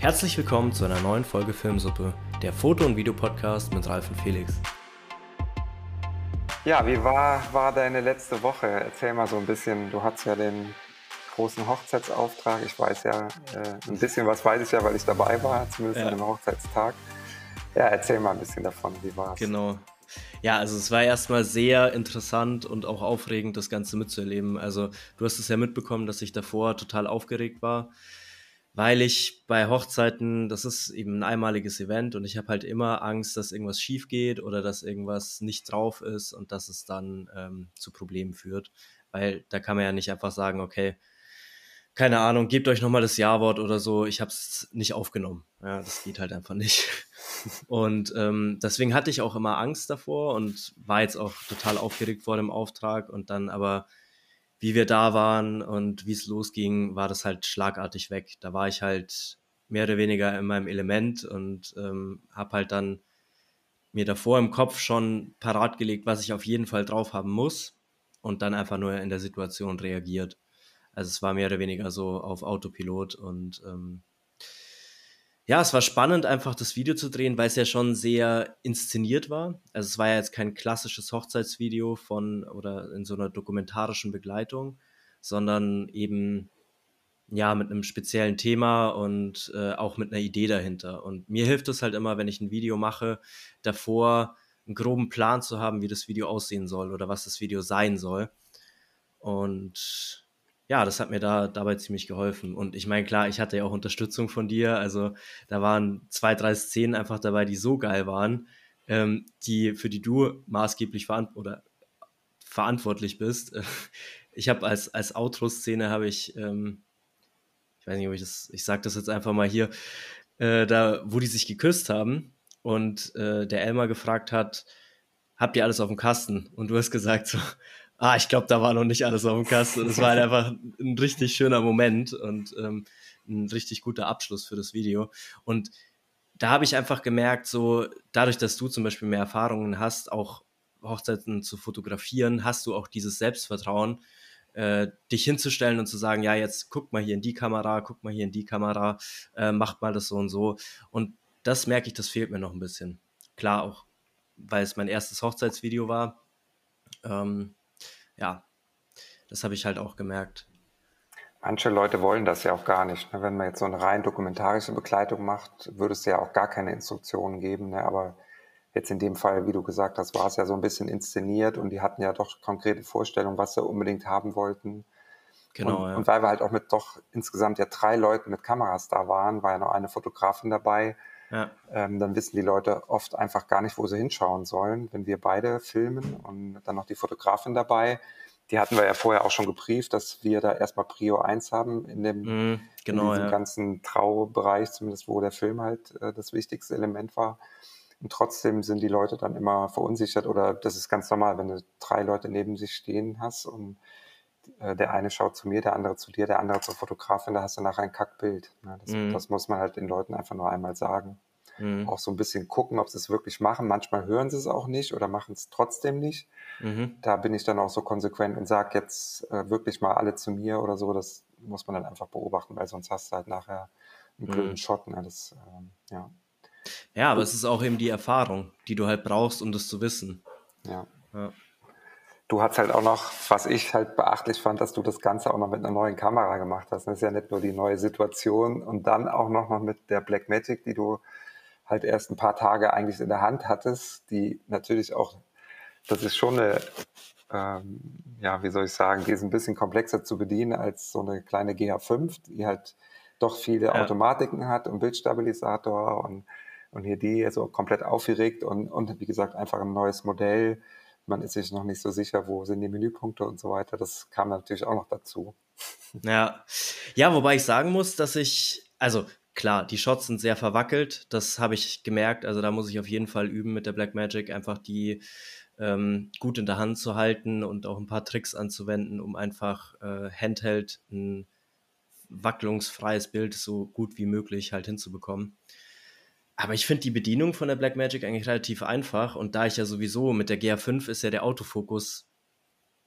Herzlich willkommen zu einer neuen Folge Filmsuppe, der Foto- und Videopodcast mit Ralf und Felix. Ja, wie war, war deine letzte Woche? Erzähl mal so ein bisschen. Du hattest ja den großen Hochzeitsauftrag. Ich weiß ja, äh, ein bisschen was weiß ich ja, weil ich dabei war, zumindest ja. an dem Hochzeitstag. Ja, erzähl mal ein bisschen davon. Wie war es? Genau. Ja, also es war erstmal sehr interessant und auch aufregend, das Ganze mitzuerleben. Also du hast es ja mitbekommen, dass ich davor total aufgeregt war, weil ich bei Hochzeiten, das ist eben ein einmaliges Event und ich habe halt immer Angst, dass irgendwas schief geht oder dass irgendwas nicht drauf ist und dass es dann ähm, zu Problemen führt. Weil da kann man ja nicht einfach sagen, okay, keine Ahnung, gebt euch nochmal das Ja-Wort oder so. Ich habe es nicht aufgenommen. Ja, das geht halt einfach nicht. Und ähm, deswegen hatte ich auch immer Angst davor und war jetzt auch total aufgeregt vor dem Auftrag. Und dann aber, wie wir da waren und wie es losging, war das halt schlagartig weg. Da war ich halt mehr oder weniger in meinem Element und ähm, habe halt dann mir davor im Kopf schon parat gelegt, was ich auf jeden Fall drauf haben muss und dann einfach nur in der Situation reagiert. Also es war mehr oder weniger so auf Autopilot und ähm, ja, es war spannend, einfach das Video zu drehen, weil es ja schon sehr inszeniert war. Also es war ja jetzt kein klassisches Hochzeitsvideo von oder in so einer dokumentarischen Begleitung, sondern eben ja mit einem speziellen Thema und äh, auch mit einer Idee dahinter. Und mir hilft es halt immer, wenn ich ein Video mache, davor einen groben Plan zu haben, wie das Video aussehen soll oder was das Video sein soll. Und ja, das hat mir da dabei ziemlich geholfen. Und ich meine, klar, ich hatte ja auch Unterstützung von dir. Also da waren zwei, drei Szenen einfach dabei, die so geil waren, ähm, die für die du maßgeblich verant oder verantwortlich bist. Ich habe als als Outro-Szene habe ich, ähm, ich weiß nicht, ob ich das, ich sage das jetzt einfach mal hier, äh, da, wo die sich geküsst haben und äh, der Elmar gefragt hat, habt ihr alles auf dem Kasten? Und du hast gesagt so, ah, ich glaube, da war noch nicht alles auf dem Kasten. Und es war halt einfach ein richtig schöner Moment und ähm, ein richtig guter Abschluss für das Video. Und da habe ich einfach gemerkt, so dadurch, dass du zum Beispiel mehr Erfahrungen hast, auch Hochzeiten zu fotografieren, hast du auch dieses Selbstvertrauen, äh, dich hinzustellen und zu sagen, ja, jetzt guck mal hier in die Kamera, guck mal hier in die Kamera, äh, macht mal das so und so. Und das merke ich, das fehlt mir noch ein bisschen. Klar auch, weil es mein erstes Hochzeitsvideo war. Ähm, ja, das habe ich halt auch gemerkt. Manche Leute wollen das ja auch gar nicht. Ne? Wenn man jetzt so eine rein dokumentarische Begleitung macht, würde es ja auch gar keine Instruktionen geben. Ne? Aber jetzt in dem Fall, wie du gesagt hast, war es ja so ein bisschen inszeniert und die hatten ja doch konkrete Vorstellungen, was sie unbedingt haben wollten. Genau. Und, ja. und weil wir halt auch mit doch insgesamt ja drei Leuten mit Kameras da waren, war ja noch eine Fotografin dabei. Ja. Ähm, dann wissen die Leute oft einfach gar nicht, wo sie hinschauen sollen, wenn wir beide filmen und dann noch die Fotografin dabei. Die hatten wir ja vorher auch schon gebrieft, dass wir da erstmal Prio 1 haben in dem mm, genau, in ja. ganzen Traubereich, zumindest wo der Film halt äh, das wichtigste Element war. Und trotzdem sind die Leute dann immer verunsichert oder das ist ganz normal, wenn du drei Leute neben sich stehen hast und der eine schaut zu mir, der andere zu dir, der andere zur Fotografin, da hast du nachher ein Kackbild. Ne? Das, mhm. das, muss man halt den Leuten einfach nur einmal sagen. Mhm. Auch so ein bisschen gucken, ob sie es wirklich machen. Manchmal hören sie es auch nicht oder machen es trotzdem nicht. Mhm. Da bin ich dann auch so konsequent und sage jetzt äh, wirklich mal alle zu mir oder so. Das muss man dann einfach beobachten, weil sonst hast du halt nachher einen blöden mhm. Shot. Ne? Das, ähm, ja. ja, aber es ist auch eben die Erfahrung, die du halt brauchst, um das zu wissen. ja. ja. Du hast halt auch noch, was ich halt beachtlich fand, dass du das Ganze auch noch mit einer neuen Kamera gemacht hast. Das ist ja nicht nur die neue Situation und dann auch noch mal mit der Blackmagic, die du halt erst ein paar Tage eigentlich in der Hand hattest, die natürlich auch, das ist schon eine, ähm, ja, wie soll ich sagen, die ist ein bisschen komplexer zu bedienen als so eine kleine GH5, die halt doch viele ja. Automatiken hat und Bildstabilisator und, und hier die so komplett aufgeregt und, und wie gesagt einfach ein neues Modell man ist sich noch nicht so sicher, wo sind die Menüpunkte und so weiter. Das kam natürlich auch noch dazu. Ja, ja, wobei ich sagen muss, dass ich, also klar, die Shots sind sehr verwackelt, das habe ich gemerkt. Also da muss ich auf jeden Fall üben mit der Black Magic, einfach die ähm, gut in der Hand zu halten und auch ein paar Tricks anzuwenden, um einfach äh, Handheld ein wacklungsfreies Bild so gut wie möglich halt hinzubekommen. Aber ich finde die Bedienung von der Blackmagic eigentlich relativ einfach und da ich ja sowieso mit der GR5 ist ja der Autofokus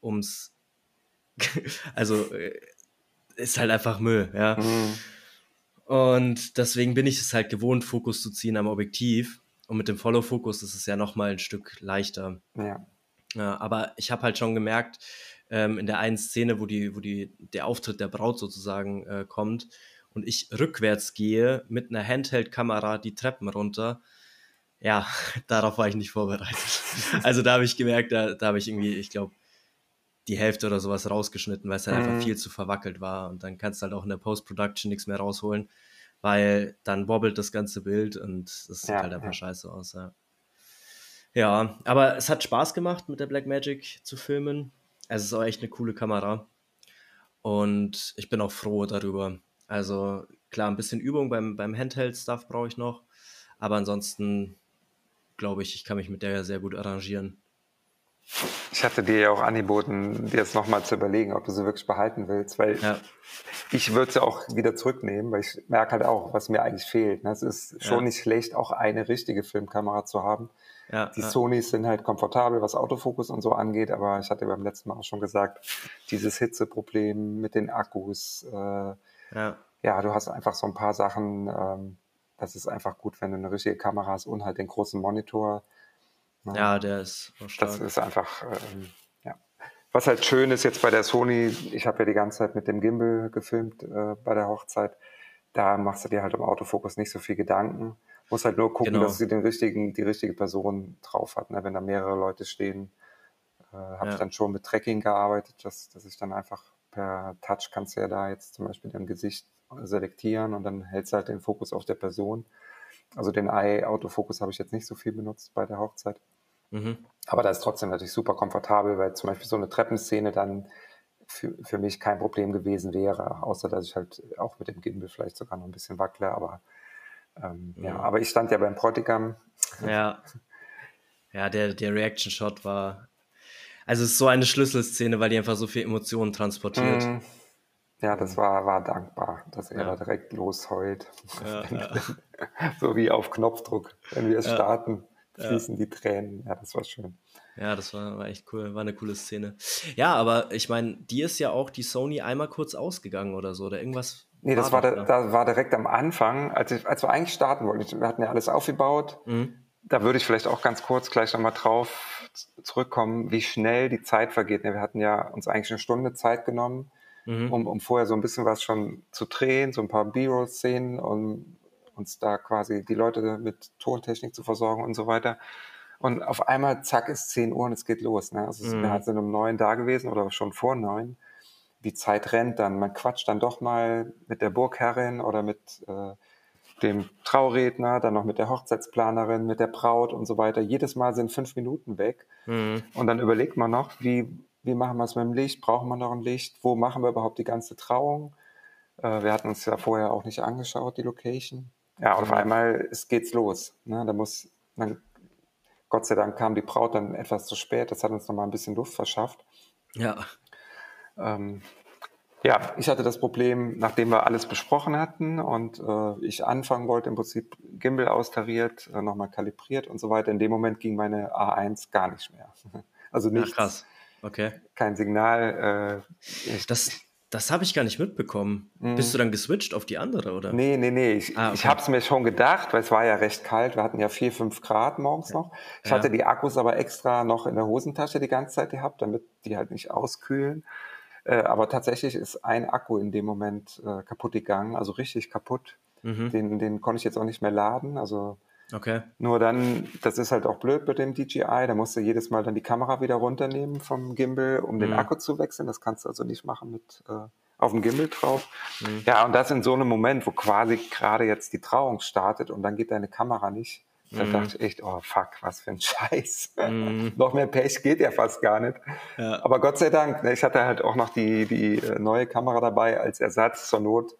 ums also äh, ist halt einfach Müll, ja. Mhm. Und deswegen bin ich es halt gewohnt, Fokus zu ziehen am Objektiv. Und mit dem Follow-Fokus ist es ja nochmal ein Stück leichter. Ja. ja aber ich habe halt schon gemerkt, ähm, in der einen Szene, wo, die, wo die, der Auftritt der Braut sozusagen äh, kommt und ich rückwärts gehe mit einer Handheld-Kamera die Treppen runter, ja, darauf war ich nicht vorbereitet. Also da habe ich gemerkt, da, da habe ich irgendwie, ich glaube, die Hälfte oder sowas rausgeschnitten, weil es halt mhm. einfach viel zu verwackelt war. Und dann kannst du halt auch in der Post-Production nichts mehr rausholen, weil dann wobbelt das ganze Bild und es sieht ja, halt einfach ja. scheiße aus. Ja. ja, aber es hat Spaß gemacht, mit der Blackmagic zu filmen. Es ist auch echt eine coole Kamera. Und ich bin auch froh darüber. Also klar, ein bisschen Übung beim, beim Handheld-Stuff brauche ich noch. Aber ansonsten glaube ich, ich kann mich mit der sehr gut arrangieren. Ich hatte dir ja auch angeboten, dir jetzt nochmal zu überlegen, ob du sie wirklich behalten willst, weil ja. ich würde sie auch wieder zurücknehmen, weil ich merke halt auch, was mir eigentlich fehlt. Ne? Es ist schon ja. nicht schlecht, auch eine richtige Filmkamera zu haben. Ja, die Sonys sind halt komfortabel, was Autofokus und so angeht, aber ich hatte beim letzten Mal auch schon gesagt, dieses Hitzeproblem mit den Akkus, äh, ja. ja, du hast einfach so ein paar Sachen, ähm, das ist einfach gut, wenn du eine richtige Kamera hast und halt den großen Monitor Ne? Ja, der ist stark. Das ist einfach, ähm, ja. Was halt schön ist jetzt bei der Sony, ich habe ja die ganze Zeit mit dem Gimbal gefilmt äh, bei der Hochzeit, da machst du dir halt im Autofokus nicht so viel Gedanken. Muss halt nur gucken, genau. dass sie den richtigen, die richtige Person drauf hat. Ne? Wenn da mehrere Leute stehen, äh, habe ja. ich dann schon mit Tracking gearbeitet, dass, dass ich dann einfach per Touch kannst du ja da jetzt zum Beispiel dein Gesicht selektieren und dann hältst du halt den Fokus auf der Person. Also den Eye-Autofokus habe ich jetzt nicht so viel benutzt bei der Hochzeit. Mhm. Aber da ist trotzdem natürlich super komfortabel, weil zum Beispiel so eine Treppenszene dann für, für mich kein Problem gewesen wäre, außer dass ich halt auch mit dem Gimbal vielleicht sogar noch ein bisschen wackle, aber ähm, ja. ja. aber ich stand ja beim Bräutigam. Ja. Ja, der, der Reaction-Shot war, also es ist so eine Schlüsselszene, weil die einfach so viel Emotionen transportiert. Mhm. Ja, das war, war dankbar, dass er ja. da direkt losheult. Ja, ja. so wie auf Knopfdruck, wenn wir es starten, fließen die Tränen. Ja, das war schön. Ja, das war, war echt cool, war eine coole Szene. Ja, aber ich meine, die ist ja auch die Sony einmal kurz ausgegangen oder so, oder irgendwas. Nee, das war, da, da war direkt am Anfang, als, ich, als wir eigentlich starten wollten. Wir hatten ja alles aufgebaut. Mhm. Da würde ich vielleicht auch ganz kurz gleich nochmal drauf zurückkommen, wie schnell die Zeit vergeht. Wir hatten ja uns eigentlich eine Stunde Zeit genommen mhm. um, um vorher so ein bisschen was schon zu drehen, so ein paar B-Roll-Szenen und uns da quasi die Leute mit Tontechnik zu versorgen und so weiter. Und auf einmal, zack, ist 10 Uhr und es geht los. Ne? Also mhm. wir sind um neun da gewesen oder schon vor neun. Die Zeit rennt dann. Man quatscht dann doch mal mit der Burgherrin oder mit äh, dem Trauredner, dann noch mit der Hochzeitsplanerin, mit der Braut und so weiter. Jedes Mal sind fünf Minuten weg. Mhm. Und dann überlegt man noch, wie wie machen wir es mit dem Licht? Brauchen wir noch ein Licht? Wo machen wir überhaupt die ganze Trauung? Äh, wir hatten uns ja vorher auch nicht angeschaut, die Location. Ja, und auf einmal es geht's los. Ne? Da muss, dann, Gott sei Dank kam die Braut dann etwas zu spät. Das hat uns nochmal ein bisschen Luft verschafft. Ja. Ähm, ja, ich hatte das Problem, nachdem wir alles besprochen hatten und äh, ich anfangen wollte, im Prinzip Gimbal austariert, äh, nochmal kalibriert und so weiter. In dem Moment ging meine A1 gar nicht mehr. Also nicht. Ja, krass. Okay. Kein Signal. Äh, das das habe ich gar nicht mitbekommen. Mhm. Bist du dann geswitcht auf die andere, oder? Nee, nee, nee. Ich, ah, okay. ich habe es mir schon gedacht, weil es war ja recht kalt. Wir hatten ja vier, fünf Grad morgens ja. noch. Ich ja. hatte die Akkus aber extra noch in der Hosentasche die ganze Zeit gehabt, damit die halt nicht auskühlen. Äh, aber tatsächlich ist ein Akku in dem Moment äh, kaputt gegangen, also richtig kaputt. Mhm. Den, den konnte ich jetzt auch nicht mehr laden. Also Okay. Nur dann, das ist halt auch blöd mit dem DJI, da musst du jedes Mal dann die Kamera wieder runternehmen vom Gimbal, um mhm. den Akku zu wechseln. Das kannst du also nicht machen mit äh, auf dem Gimbal drauf. Mhm. Ja, und das in so einem Moment, wo quasi gerade jetzt die Trauung startet und dann geht deine Kamera nicht. Da mhm. dachte ich echt, oh fuck, was für ein Scheiß. Mhm. noch mehr Pech geht ja fast gar nicht. Ja. Aber Gott sei Dank, ne, ich hatte halt auch noch die, die äh, neue Kamera dabei als Ersatz zur Not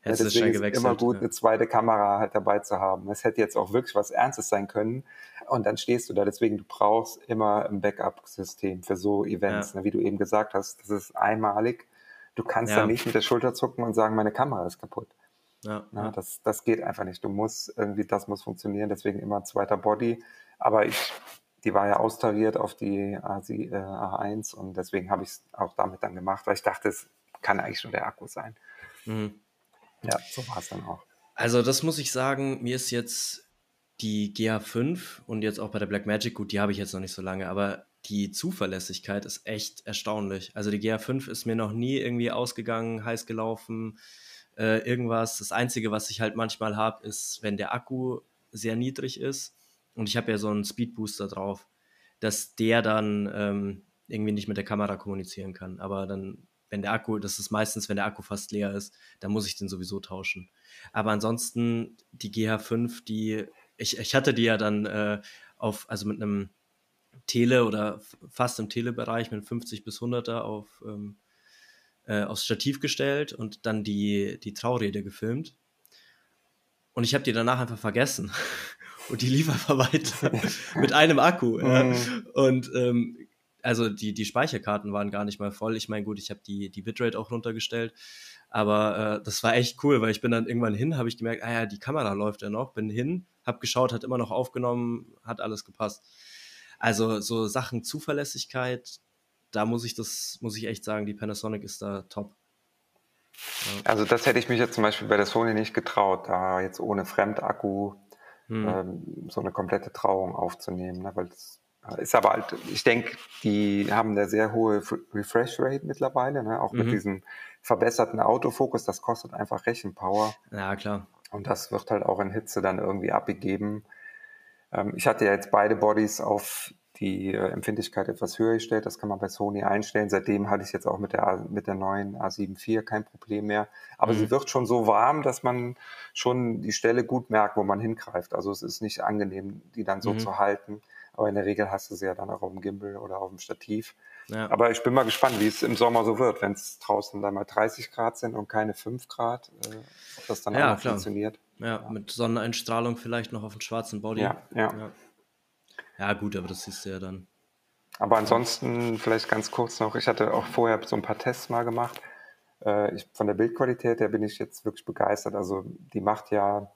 Hättest ja, deswegen ist es immer gut, ja. eine zweite Kamera halt dabei zu haben. Es hätte jetzt auch wirklich was Ernstes sein können. Und dann stehst du da. Deswegen, du brauchst immer ein Backup-System für so Events. Ja. Ne? Wie du eben gesagt hast, das ist einmalig. Du kannst ja. da nicht mit der Schulter zucken und sagen, meine Kamera ist kaputt. Ja, ne? Das, das geht einfach nicht. Du musst irgendwie, das muss funktionieren. Deswegen immer ein zweiter Body. Aber ich, die war ja austariert auf die A1 und deswegen habe ich es auch damit dann gemacht, weil ich dachte, es kann eigentlich schon der Akku sein. Mhm. Ja, so war es dann auch. Also das muss ich sagen, mir ist jetzt die GH5 und jetzt auch bei der Blackmagic, gut, die habe ich jetzt noch nicht so lange, aber die Zuverlässigkeit ist echt erstaunlich. Also die GH5 ist mir noch nie irgendwie ausgegangen, heiß gelaufen, äh, irgendwas. Das Einzige, was ich halt manchmal habe, ist, wenn der Akku sehr niedrig ist und ich habe ja so einen Speedbooster drauf, dass der dann ähm, irgendwie nicht mit der Kamera kommunizieren kann. Aber dann, wenn der Akku, das ist meistens, wenn der Akku fast leer ist, dann muss ich den sowieso tauschen. Aber ansonsten die GH5, die, ich, ich hatte die ja dann äh, auf, also mit einem Tele oder fast im Telebereich mit 50 bis 100er auf, ähm, äh, aufs Stativ gestellt und dann die, die Traurede gefilmt. Und ich habe die danach einfach vergessen. Und die lief einfach weiter mit einem Akku. Ja. Mhm. Und ähm, also die, die Speicherkarten waren gar nicht mal voll. Ich meine, gut, ich habe die, die Bitrate auch runtergestellt. Aber äh, das war echt cool, weil ich bin dann irgendwann hin, habe ich gemerkt, ah ja, die Kamera läuft ja noch, bin hin, habe geschaut, hat immer noch aufgenommen, hat alles gepasst. Also so Sachen Zuverlässigkeit, da muss ich das, muss ich echt sagen, die Panasonic ist da top. Ja. Also das hätte ich mich jetzt zum Beispiel bei der Sony nicht getraut, da jetzt ohne Fremdakku hm. ähm, so eine komplette Trauung aufzunehmen, ne? weil das äh, ist aber halt, ich denke, die haben eine sehr hohe Refresh Rate mittlerweile, ne? auch mhm. mit diesem verbesserten Autofokus, das kostet einfach Rechenpower. Ja, klar. Und das wird halt auch in Hitze dann irgendwie abgegeben. Ähm, ich hatte ja jetzt beide Bodies auf die äh, Empfindlichkeit etwas höher gestellt. Das kann man bei Sony einstellen. Seitdem hatte ich jetzt auch mit der, mit der neuen A7 IV kein Problem mehr. Aber mhm. sie wird schon so warm, dass man schon die Stelle gut merkt, wo man hingreift. Also es ist nicht angenehm, die dann so mhm. zu halten. Aber in der Regel hast du sie ja dann auch auf dem Gimbal oder auf dem Stativ. Ja. Aber ich bin mal gespannt, wie es im Sommer so wird, wenn es draußen dann mal 30 Grad sind und keine 5 Grad, äh, ob das dann ja, auch funktioniert. Ja, ja, mit Sonneneinstrahlung vielleicht noch auf dem schwarzen Body. Ja, ja. Ja. Gut, aber das siehst du ja dann. Aber ansonsten vielleicht ganz kurz noch, ich hatte auch vorher so ein paar Tests mal gemacht. Äh, ich, von der Bildqualität her bin ich jetzt wirklich begeistert. Also die macht ja,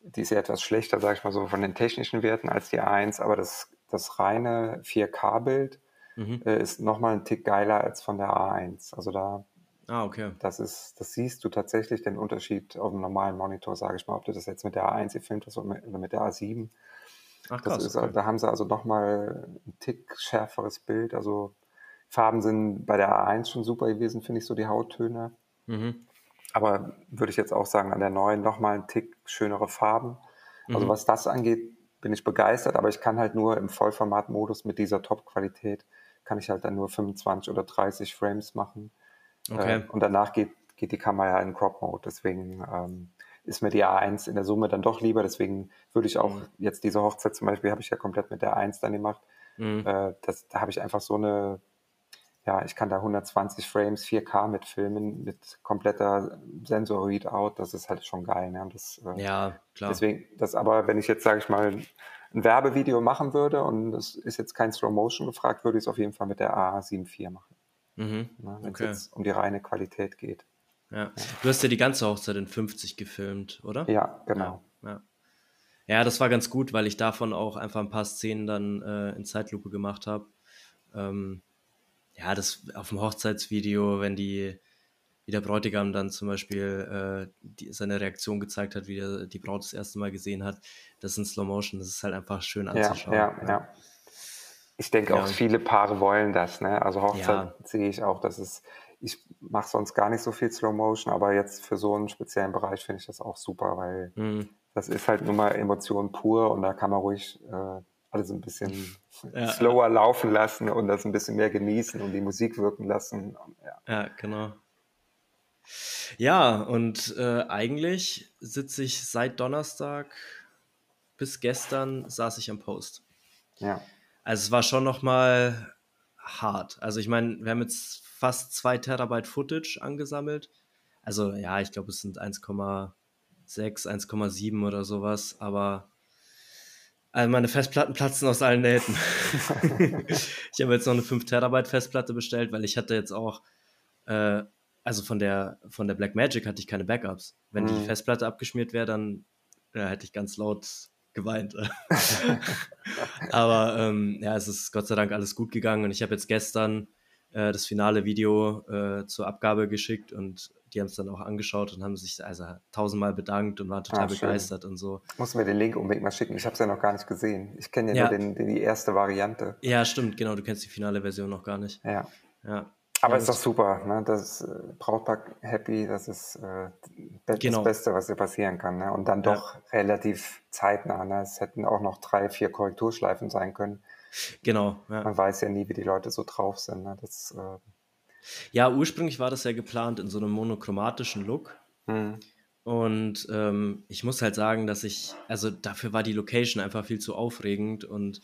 die ist ja etwas schlechter, sage ich mal so, von den technischen Werten als die A1, aber das, das reine 4K-Bild mhm. äh, ist nochmal ein Tick geiler als von der A1. Also da, ah, okay. das ist, das siehst du tatsächlich den Unterschied auf dem normalen Monitor, sage ich mal, ob du das jetzt mit der A1 gefilmt hast oder mit der A7. Ach, krass, ist, okay. Da haben sie also nochmal ein Tick schärferes Bild. Also Farben sind bei der A1 schon super gewesen, finde ich, so die Hauttöne. Mhm. Aber würde ich jetzt auch sagen, an der neuen nochmal ein Tick schönere Farben. Also mhm. was das angeht, bin ich begeistert, aber ich kann halt nur im Vollformatmodus mit dieser Top-Qualität, kann ich halt dann nur 25 oder 30 Frames machen. Okay. Äh, und danach geht, geht die Kamera ja in Crop-Mode. Deswegen ähm, ist mir die A1 in der Summe dann doch lieber. Deswegen würde ich auch mhm. jetzt diese Hochzeit zum Beispiel, habe ich ja komplett mit der A1 dann gemacht. Mhm. Äh, das, da habe ich einfach so eine, ja, ich kann da 120 Frames 4K mit filmen, mit kompletter Sensor-Readout. Das ist halt schon geil. Ne? Das, äh, ja, klar. Deswegen, das aber, wenn ich jetzt, sage ich mal, ein Werbevideo machen würde und es ist jetzt kein Slow Motion gefragt, würde ich es auf jeden Fall mit der A74 machen. Mhm. Ne? Wenn okay. es jetzt um die reine Qualität geht. Ja. Du hast ja die ganze Hochzeit in 50 gefilmt, oder? Ja, genau. Ja, ja. ja das war ganz gut, weil ich davon auch einfach ein paar Szenen dann äh, in Zeitlupe gemacht habe. Ähm, ja, das auf dem Hochzeitsvideo, wenn die, wie der Bräutigam dann zum Beispiel äh, die, seine Reaktion gezeigt hat, wie der, die Braut das erste Mal gesehen hat, das in Slow Motion, das ist halt einfach schön anzuschauen. Ja, ja, ja. Ich denke auch, viele Paare wollen das. Ne? Also Hochzeit sehe ich auch, dass es ich mache sonst gar nicht so viel Slow Motion, aber jetzt für so einen speziellen Bereich finde ich das auch super, weil mhm. das ist halt nur mal Emotion pur und da kann man ruhig äh, alles ein bisschen ja, slower ja. laufen lassen und das ein bisschen mehr genießen und die Musik wirken lassen. Ja, ja genau. Ja, und äh, eigentlich sitze ich seit Donnerstag bis gestern saß ich am Post. Ja. Also es war schon noch mal hart. Also ich meine, wir haben jetzt fast 2 Terabyte Footage angesammelt. Also ja, ich glaube, es sind 1,6, 1,7 oder sowas, aber also meine Festplatten platzen aus allen Nähten. ich habe jetzt noch eine 5 Terabyte Festplatte bestellt, weil ich hatte jetzt auch, äh, also von der, von der Blackmagic hatte ich keine Backups. Wenn mhm. die Festplatte abgeschmiert wäre, dann ja, hätte ich ganz laut geweint. Aber ähm, ja, es ist Gott sei Dank alles gut gegangen und ich habe jetzt gestern äh, das finale Video äh, zur Abgabe geschickt und die haben es dann auch angeschaut und haben sich also tausendmal bedankt und waren total ah, begeistert und so. Muss mir den Link unbedingt mal schicken. Ich habe es ja noch gar nicht gesehen. Ich kenne ja, ja, nur den, den, die erste Variante. Ja, stimmt, genau. Du kennst die finale Version noch gar nicht. Ja. Ja. Aber ja, ist doch super, ne? Das äh, Brautpaar happy, das ist äh, das genau. Beste, was dir passieren kann. Ne? Und dann doch relativ zeitnah. Ne? Es hätten auch noch drei, vier Korrekturschleifen sein können. Genau. Ja. Man weiß ja nie, wie die Leute so drauf sind. Ne? Das, äh, ja, ursprünglich war das ja geplant in so einem monochromatischen Look. Mhm. Und ähm, ich muss halt sagen, dass ich, also dafür war die Location einfach viel zu aufregend und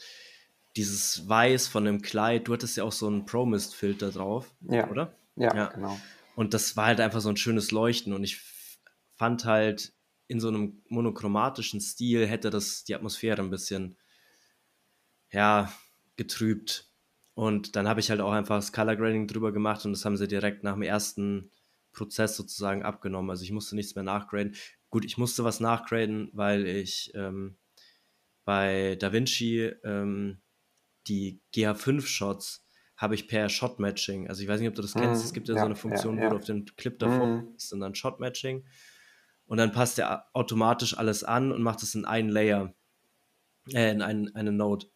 dieses Weiß von dem Kleid, du hattest ja auch so einen Promist-Filter drauf, ja. oder? Ja, ja, genau. Und das war halt einfach so ein schönes Leuchten und ich fand halt in so einem monochromatischen Stil hätte das die Atmosphäre ein bisschen, ja, getrübt. Und dann habe ich halt auch einfach das Color Grading drüber gemacht und das haben sie direkt nach dem ersten Prozess sozusagen abgenommen. Also ich musste nichts mehr nachgraden. Gut, ich musste was nachgraden, weil ich ähm, bei DaVinci ähm, die GH5-Shots habe ich per Shot-Matching. Also ich weiß nicht, ob du das kennst. Mm, es gibt ja, ja, so eine Funktion, ja, ja. wo du auf den Clip davor mm. bist und dann Shot-Matching. Und dann passt der automatisch alles an und macht es in einen Layer, äh, in einen, eine Node.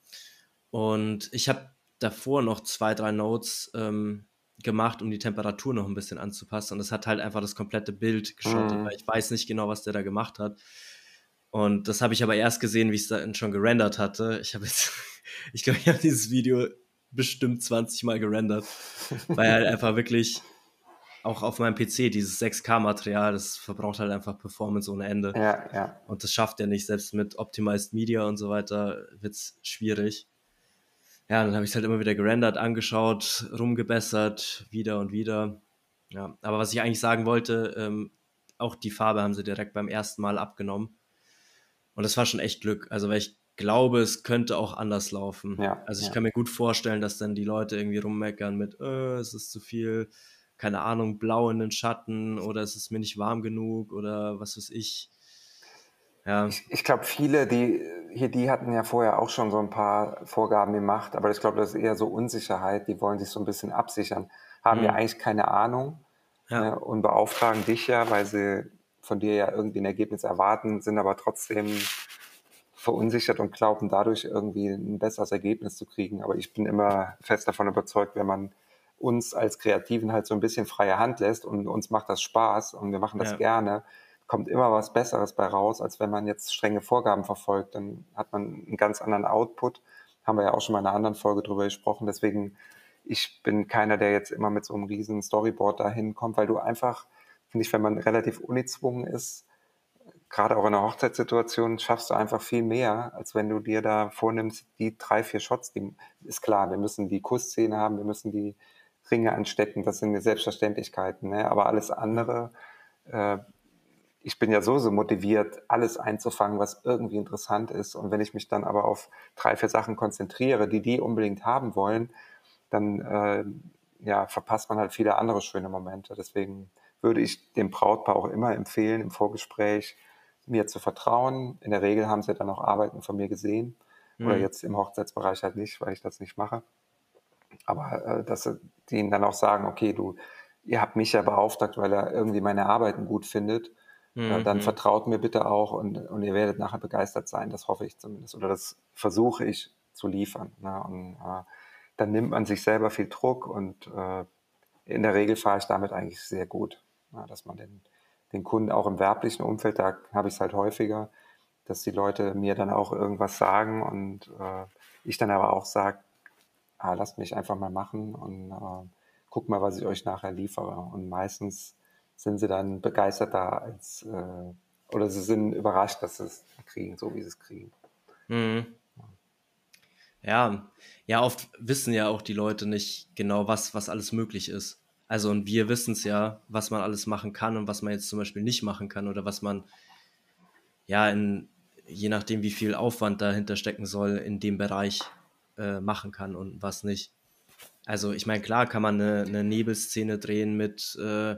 Und ich habe davor noch zwei, drei Notes ähm, gemacht, um die Temperatur noch ein bisschen anzupassen. Und es hat halt einfach das komplette Bild geschottet, mhm. weil ich weiß nicht genau, was der da gemacht hat. Und das habe ich aber erst gesehen, wie ich es dann schon gerendert hatte. Ich habe jetzt, ich glaube, ich habe dieses Video bestimmt 20 Mal gerendert, weil halt einfach wirklich auch auf meinem PC dieses 6K-Material, das verbraucht halt einfach Performance ohne Ende. Ja, ja. Und das schafft er nicht, selbst mit Optimized Media und so weiter wird es schwierig ja, dann habe ich es halt immer wieder gerendert, angeschaut, rumgebessert, wieder und wieder. Ja, aber was ich eigentlich sagen wollte, ähm, auch die Farbe haben sie direkt beim ersten Mal abgenommen. Und das war schon echt Glück. Also, weil ich glaube, es könnte auch anders laufen. Ja, also, ich ja. kann mir gut vorstellen, dass dann die Leute irgendwie rummeckern mit, äh, es ist zu viel, keine Ahnung, blau in den Schatten oder es ist mir nicht warm genug oder was weiß ich. Ja. Ich, ich glaube, viele, die hier, die hatten ja vorher auch schon so ein paar Vorgaben gemacht, aber ich glaube, das ist eher so Unsicherheit. Die wollen sich so ein bisschen absichern, haben mhm. ja eigentlich keine Ahnung ja. Ne, und beauftragen dich ja, weil sie von dir ja irgendwie ein Ergebnis erwarten, sind aber trotzdem verunsichert und glauben dadurch irgendwie ein besseres Ergebnis zu kriegen. Aber ich bin immer fest davon überzeugt, wenn man uns als Kreativen halt so ein bisschen freie Hand lässt und uns macht das Spaß und wir machen das ja. gerne, kommt immer was Besseres bei raus, als wenn man jetzt strenge Vorgaben verfolgt. Dann hat man einen ganz anderen Output. Haben wir ja auch schon mal in einer anderen Folge drüber gesprochen. Deswegen, ich bin keiner, der jetzt immer mit so einem riesen Storyboard dahin kommt, weil du einfach, finde ich, wenn man relativ ungezwungen ist, gerade auch in einer Hochzeitssituation, schaffst du einfach viel mehr, als wenn du dir da vornimmst, die drei, vier Shots, die ist klar, wir müssen die Kussszene haben, wir müssen die Ringe anstecken, das sind Selbstverständlichkeiten, ne? aber alles andere äh, ich bin ja so, so motiviert, alles einzufangen, was irgendwie interessant ist. Und wenn ich mich dann aber auf drei, vier Sachen konzentriere, die die unbedingt haben wollen, dann äh, ja, verpasst man halt viele andere schöne Momente. Deswegen würde ich dem Brautpaar auch immer empfehlen, im Vorgespräch mir zu vertrauen. In der Regel haben sie dann auch Arbeiten von mir gesehen. Mhm. Oder jetzt im Hochzeitsbereich halt nicht, weil ich das nicht mache. Aber äh, dass sie ihnen dann auch sagen, okay, du, ihr habt mich ja beauftragt, weil er irgendwie meine Arbeiten gut findet Mhm. Dann vertraut mir bitte auch und, und ihr werdet nachher begeistert sein. Das hoffe ich zumindest oder das versuche ich zu liefern. Ne? Und äh, dann nimmt man sich selber viel Druck und äh, in der Regel fahre ich damit eigentlich sehr gut, ja, dass man den, den Kunden auch im werblichen Umfeld, da habe ich es halt häufiger, dass die Leute mir dann auch irgendwas sagen und äh, ich dann aber auch sage, ah, lasst mich einfach mal machen und äh, guck mal, was ich euch nachher liefere. Und meistens sind sie dann begeisterter als äh, oder sie sind überrascht, dass sie es kriegen, so wie sie es kriegen. Mhm. Ja, ja, oft wissen ja auch die Leute nicht genau, was, was alles möglich ist. Also und wir wissen es ja, was man alles machen kann und was man jetzt zum Beispiel nicht machen kann oder was man ja in, je nachdem, wie viel Aufwand dahinter stecken soll, in dem Bereich äh, machen kann und was nicht. Also ich meine, klar kann man eine, eine Nebelszene drehen mit äh,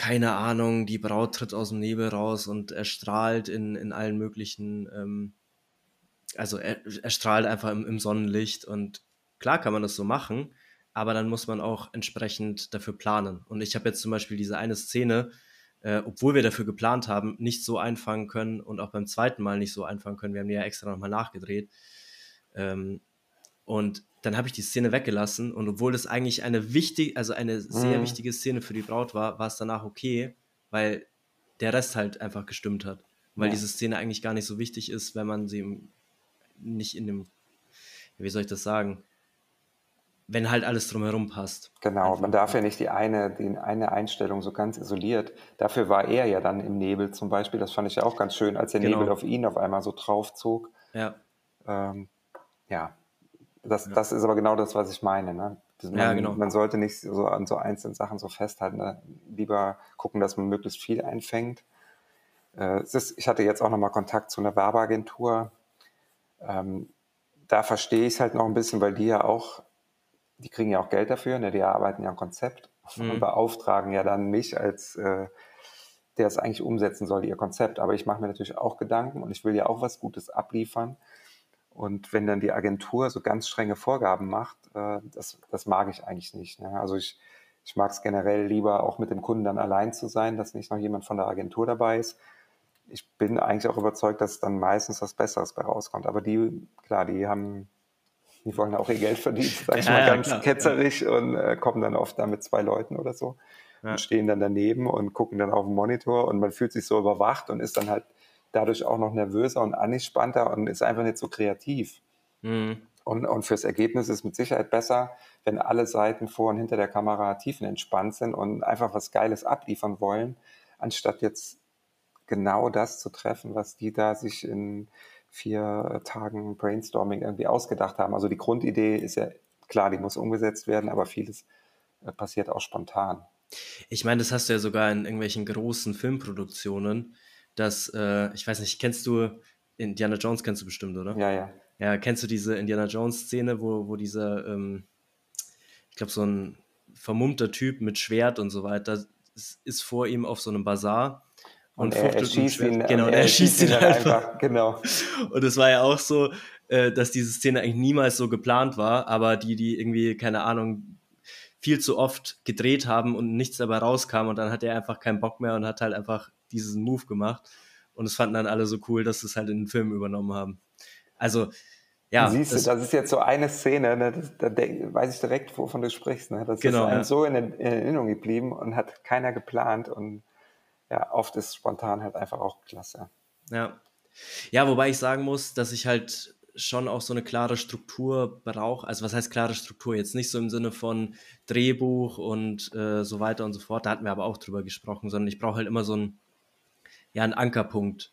keine Ahnung, die Braut tritt aus dem Nebel raus und er strahlt in, in allen möglichen, ähm, also er, er strahlt einfach im, im, Sonnenlicht und klar kann man das so machen, aber dann muss man auch entsprechend dafür planen. Und ich habe jetzt zum Beispiel diese eine Szene, äh, obwohl wir dafür geplant haben, nicht so einfangen können und auch beim zweiten Mal nicht so einfangen können. Wir haben die ja extra nochmal nachgedreht. Ähm, und dann habe ich die Szene weggelassen und obwohl das eigentlich eine wichtig, also eine sehr mhm. wichtige Szene für die Braut war, war es danach okay, weil der Rest halt einfach gestimmt hat. Weil ja. diese Szene eigentlich gar nicht so wichtig ist, wenn man sie nicht in dem, wie soll ich das sagen, wenn halt alles drumherum passt. Genau, man darf ja nicht die eine, die eine Einstellung so ganz isoliert. Dafür war er ja dann im Nebel zum Beispiel. Das fand ich ja auch ganz schön, als der genau. Nebel auf ihn auf einmal so drauf zog. Ja. Ähm, ja. Das, ja. das ist aber genau das, was ich meine. Ne? Man, ja, genau. man sollte nicht so an so einzelnen Sachen so festhalten. Ne? Lieber gucken, dass man möglichst viel einfängt. Äh, ist, ich hatte jetzt auch nochmal Kontakt zu einer Werbeagentur. Ähm, da verstehe ich es halt noch ein bisschen, weil die ja auch die kriegen ja auch Geld dafür, ne? die arbeiten ja am Konzept mhm. und beauftragen ja dann mich als äh, der es eigentlich umsetzen soll, ihr Konzept. Aber ich mache mir natürlich auch Gedanken und ich will ja auch was Gutes abliefern. Und wenn dann die Agentur so ganz strenge Vorgaben macht, äh, das, das mag ich eigentlich nicht. Ne? Also ich, ich mag es generell lieber auch mit dem Kunden dann allein zu sein, dass nicht noch jemand von der Agentur dabei ist. Ich bin eigentlich auch überzeugt, dass dann meistens was Besseres bei rauskommt. Aber die, klar, die haben die wollen auch ihr Geld verdienen, sag ich ja, mal ja, ganz klar, ketzerisch ja. und äh, kommen dann oft da mit zwei Leuten oder so und stehen dann daneben und gucken dann auf den Monitor und man fühlt sich so überwacht und ist dann halt dadurch auch noch nervöser und angespannter und ist einfach nicht so kreativ. Mhm. Und, und fürs Ergebnis ist mit Sicherheit besser, wenn alle Seiten vor und hinter der Kamera tiefenentspannt sind und einfach was Geiles abliefern wollen, anstatt jetzt genau das zu treffen, was die da sich in vier Tagen Brainstorming irgendwie ausgedacht haben. Also die Grundidee ist ja klar, die muss umgesetzt werden, aber vieles äh, passiert auch spontan. Ich meine, das hast du ja sogar in irgendwelchen großen Filmproduktionen, dass, äh, ich weiß nicht, kennst du, Indiana Jones kennst du bestimmt, oder? Ja, ja. Ja, kennst du diese Indiana Jones-Szene, wo, wo dieser, ähm, ich glaube, so ein vermummter Typ mit Schwert und so weiter ist vor ihm auf so einem Bazar und, und er, er schießt ihn, genau, er, er schießt ihn einfach. einfach. Genau. Und es war ja auch so, äh, dass diese Szene eigentlich niemals so geplant war, aber die, die irgendwie, keine Ahnung, viel zu oft gedreht haben und nichts dabei rauskam und dann hat er einfach keinen Bock mehr und hat halt einfach diesen Move gemacht. Und es fanden dann alle so cool, dass sie es halt in den Film übernommen haben. Also, ja. Siehst das, du, das ist jetzt so eine Szene, ne, das, da weiß ich direkt, wovon du sprichst. Ne? Das genau, ist einem ja. so in, in Erinnerung geblieben und hat keiner geplant und ja, oft ist spontan halt einfach auch klasse. Ja. Ja, wobei ich sagen muss, dass ich halt schon auch so eine klare Struktur brauche. Also was heißt klare Struktur? Jetzt nicht so im Sinne von Drehbuch und äh, so weiter und so fort. Da hatten wir aber auch drüber gesprochen, sondern ich brauche halt immer so einen, ja, einen Ankerpunkt,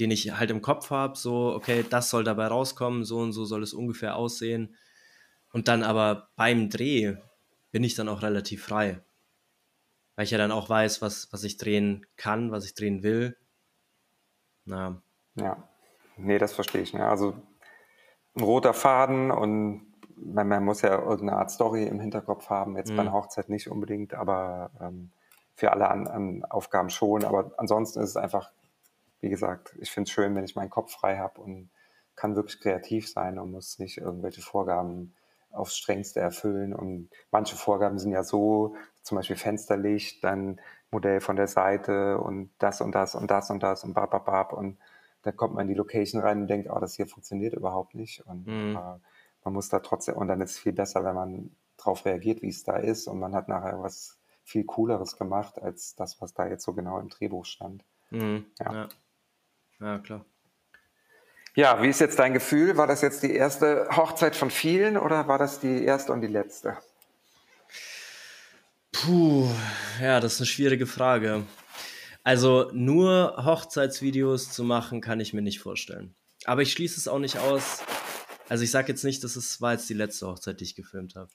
den ich halt im Kopf habe. So, okay, das soll dabei rauskommen, so und so soll es ungefähr aussehen. Und dann aber beim Dreh bin ich dann auch relativ frei weil ich ja dann auch weiß, was, was ich drehen kann, was ich drehen will. Na. Ja, nee, das verstehe ich. Ne? Also ein roter Faden und man, man, muss ja irgendeine Art Story im Hinterkopf haben, jetzt mhm. bei einer Hochzeit nicht unbedingt, aber ähm, für alle an, an Aufgaben schon. Aber ansonsten ist es einfach, wie gesagt, ich finde es schön, wenn ich meinen Kopf frei habe und kann wirklich kreativ sein und muss nicht irgendwelche Vorgaben aufs Strengste erfüllen. Und manche Vorgaben sind ja so, zum Beispiel Fensterlicht, dann Modell von der Seite und das und das und das und das und bababab. Und dann kommt man in die Location rein und denkt, oh, das hier funktioniert überhaupt nicht. Und mhm. äh, man muss da trotzdem, und dann ist es viel besser, wenn man darauf reagiert, wie es da ist. Und man hat nachher was viel Cooleres gemacht, als das, was da jetzt so genau im Drehbuch stand. Mhm. Ja. ja. ja, klar. Ja, wie ist jetzt dein Gefühl? War das jetzt die erste Hochzeit von vielen oder war das die erste und die letzte? Puh, ja, das ist eine schwierige Frage. Also nur Hochzeitsvideos zu machen, kann ich mir nicht vorstellen. Aber ich schließe es auch nicht aus. Also ich sage jetzt nicht, dass es war jetzt die letzte Hochzeit, die ich gefilmt habe.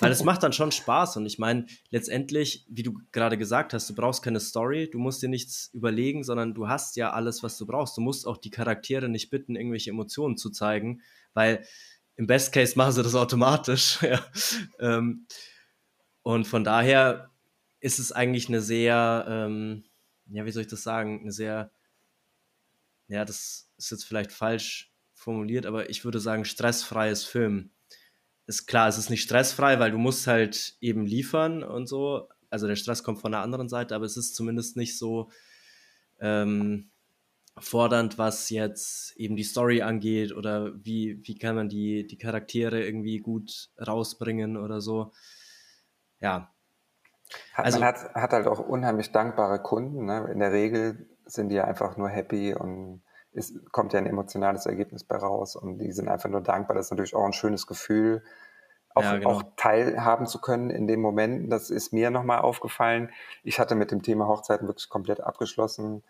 Weil es macht dann schon Spaß und ich meine, letztendlich, wie du gerade gesagt hast, du brauchst keine Story, du musst dir nichts überlegen, sondern du hast ja alles, was du brauchst. Du musst auch die Charaktere nicht bitten, irgendwelche Emotionen zu zeigen, weil im Best Case machen sie das automatisch. ja. ähm, und von daher ist es eigentlich eine sehr, ähm, ja, wie soll ich das sagen, eine sehr, ja, das ist jetzt vielleicht falsch formuliert, aber ich würde sagen, stressfreies Film ist klar, es ist nicht stressfrei, weil du musst halt eben liefern und so. Also der Stress kommt von der anderen Seite, aber es ist zumindest nicht so ähm, fordernd, was jetzt eben die Story angeht oder wie, wie kann man die, die Charaktere irgendwie gut rausbringen oder so. Ja. Also, man hat, hat halt auch unheimlich dankbare Kunden. Ne? In der Regel sind die ja einfach nur happy und es kommt ja ein emotionales Ergebnis bei raus und die sind einfach nur dankbar. Das ist natürlich auch ein schönes Gefühl, auch, ja, genau. auch teilhaben zu können in dem Moment. Das ist mir nochmal aufgefallen. Ich hatte mit dem Thema Hochzeiten wirklich komplett abgeschlossen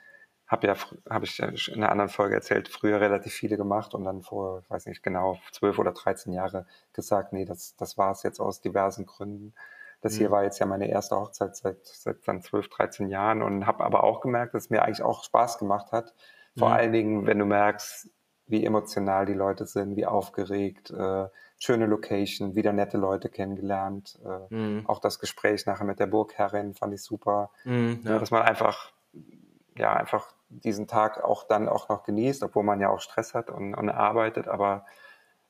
habe ja, habe ich in einer anderen Folge erzählt, früher relativ viele gemacht und dann vor, ich weiß nicht genau, zwölf oder dreizehn Jahre gesagt, nee, das, das war es jetzt aus diversen Gründen. Das mhm. hier war jetzt ja meine erste Hochzeit seit, seit dann zwölf, dreizehn Jahren und habe aber auch gemerkt, dass es mir eigentlich auch Spaß gemacht hat. Vor mhm. allen Dingen, wenn du merkst, wie emotional die Leute sind, wie aufgeregt, äh, schöne Location, wieder nette Leute kennengelernt. Äh, mhm. Auch das Gespräch nachher mit der Burgherrin fand ich super. Mhm, ja. Dass man einfach, ja, einfach diesen Tag auch dann auch noch genießt, obwohl man ja auch Stress hat und, und arbeitet, aber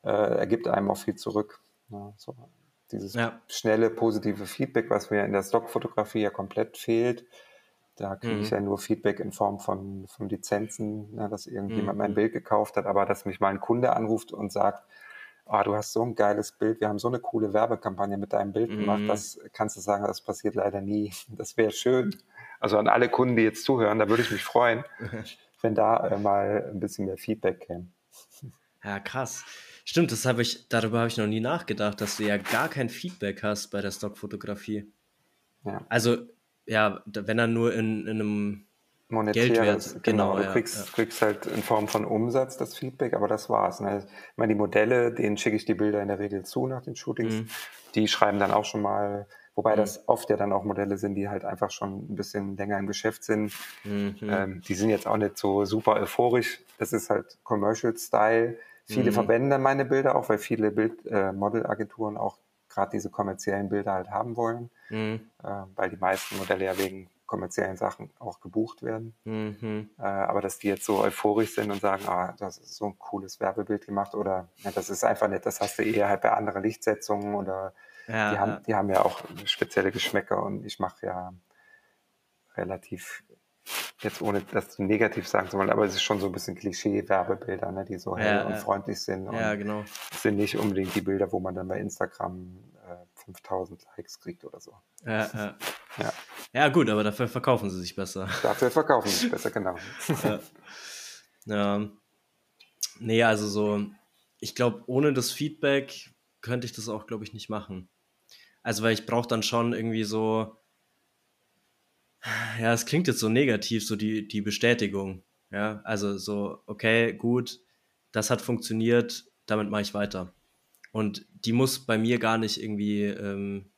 äh, er gibt einem auch viel zurück. Ja, so dieses ja. schnelle, positive Feedback, was mir in der Stockfotografie ja komplett fehlt. Da kriege mhm. ich ja nur Feedback in Form von, von Lizenzen, ne, dass irgendjemand mhm. mein Bild gekauft hat, aber dass mich mal ein Kunde anruft und sagt, oh, du hast so ein geiles Bild, wir haben so eine coole Werbekampagne mit deinem Bild gemacht, mhm. das kannst du sagen, das passiert leider nie. Das wäre schön. Also an alle Kunden, die jetzt zuhören, da würde ich mich freuen, wenn da äh, mal ein bisschen mehr Feedback käme. Ja, krass. Stimmt, das habe ich, darüber habe ich noch nie nachgedacht, dass du ja gar kein Feedback hast bei der Stockfotografie. Ja. Also, ja, wenn dann nur in, in einem monetäres, genau, genau. Du ja, kriegst, ja. kriegst halt in Form von Umsatz das Feedback, aber das war's. Ne? Ich meine, die Modelle, denen schicke ich die Bilder in der Regel zu nach den Shootings. Mhm. Die schreiben dann auch schon mal Wobei mhm. das oft ja dann auch Modelle sind, die halt einfach schon ein bisschen länger im Geschäft sind. Mhm. Ähm, die sind jetzt auch nicht so super euphorisch. Das ist halt Commercial Style. Viele mhm. verwenden dann meine Bilder auch, weil viele Bild, äh, Modelagenturen auch gerade diese kommerziellen Bilder halt haben wollen, mhm. äh, weil die meisten Modelle ja wegen kommerziellen Sachen auch gebucht werden. Mhm. Äh, aber dass die jetzt so euphorisch sind und sagen, ah, das ist so ein cooles Werbebild gemacht oder ja, das ist einfach nicht, das hast du eher halt bei anderen Lichtsetzungen oder ja, die, haben, ja. die haben ja auch spezielle Geschmäcker und ich mache ja relativ, jetzt ohne das negativ sagen zu wollen, aber es ist schon so ein bisschen Klischee-Werbebilder, ne, die so hell ja, und freundlich sind. Und ja, genau. Es sind nicht unbedingt die Bilder, wo man dann bei Instagram äh, 5000 Likes kriegt oder so. Ja, ja. ja. ja, gut, aber dafür verkaufen sie sich besser. Dafür verkaufen sie sich besser, genau. ja. ja. Nee, also so, ich glaube, ohne das Feedback könnte ich das auch, glaube ich, nicht machen. Also, weil ich brauche dann schon irgendwie so, ja, es klingt jetzt so negativ, so die, die Bestätigung. Ja, also so, okay, gut, das hat funktioniert, damit mache ich weiter. Und die muss bei mir gar nicht irgendwie ähm,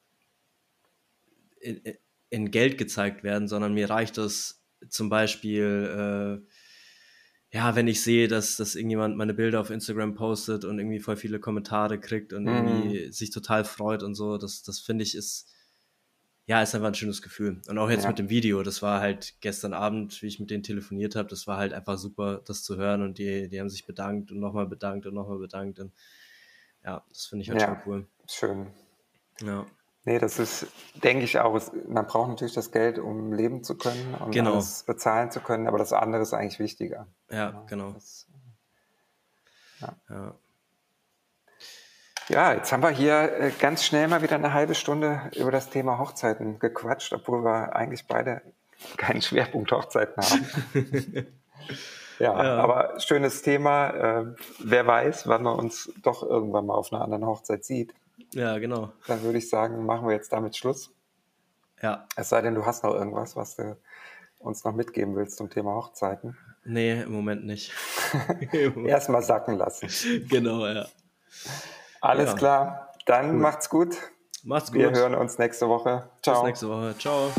in, in, Geld gezeigt werden, sondern mir reicht das zum Beispiel, äh, ja, wenn ich sehe, dass, dass irgendjemand meine Bilder auf Instagram postet und irgendwie voll viele Kommentare kriegt und mhm. irgendwie sich total freut und so, das, das finde ich ist, ja, ist einfach ein schönes Gefühl. Und auch jetzt ja. mit dem Video, das war halt gestern Abend, wie ich mit denen telefoniert habe, das war halt einfach super, das zu hören und die, die haben sich bedankt und nochmal bedankt und nochmal bedankt und ja, das finde ich halt ja, schon cool. Schön. Ja. Nee, das ist, denke ich auch, man braucht natürlich das Geld, um leben zu können und genau. alles bezahlen zu können, aber das andere ist eigentlich wichtiger. Ja, genau. Das, ja. ja. Ja, jetzt haben wir hier äh, ganz schnell mal wieder eine halbe Stunde über das Thema Hochzeiten gequatscht, obwohl wir eigentlich beide keinen Schwerpunkt Hochzeiten haben. ja, ja, aber schönes Thema. Äh, wer weiß, wann man uns doch irgendwann mal auf einer anderen Hochzeit sieht. Ja, genau. Dann würde ich sagen, machen wir jetzt damit Schluss. Ja. Es sei denn, du hast noch irgendwas, was du uns noch mitgeben willst zum Thema Hochzeiten. Nee, im Moment nicht. Erstmal sacken lassen. Genau, ja. Alles ja. klar. Dann cool. macht's gut. Macht's gut. Wir hören uns nächste Woche. Ciao. Bis nächste Woche. Ciao.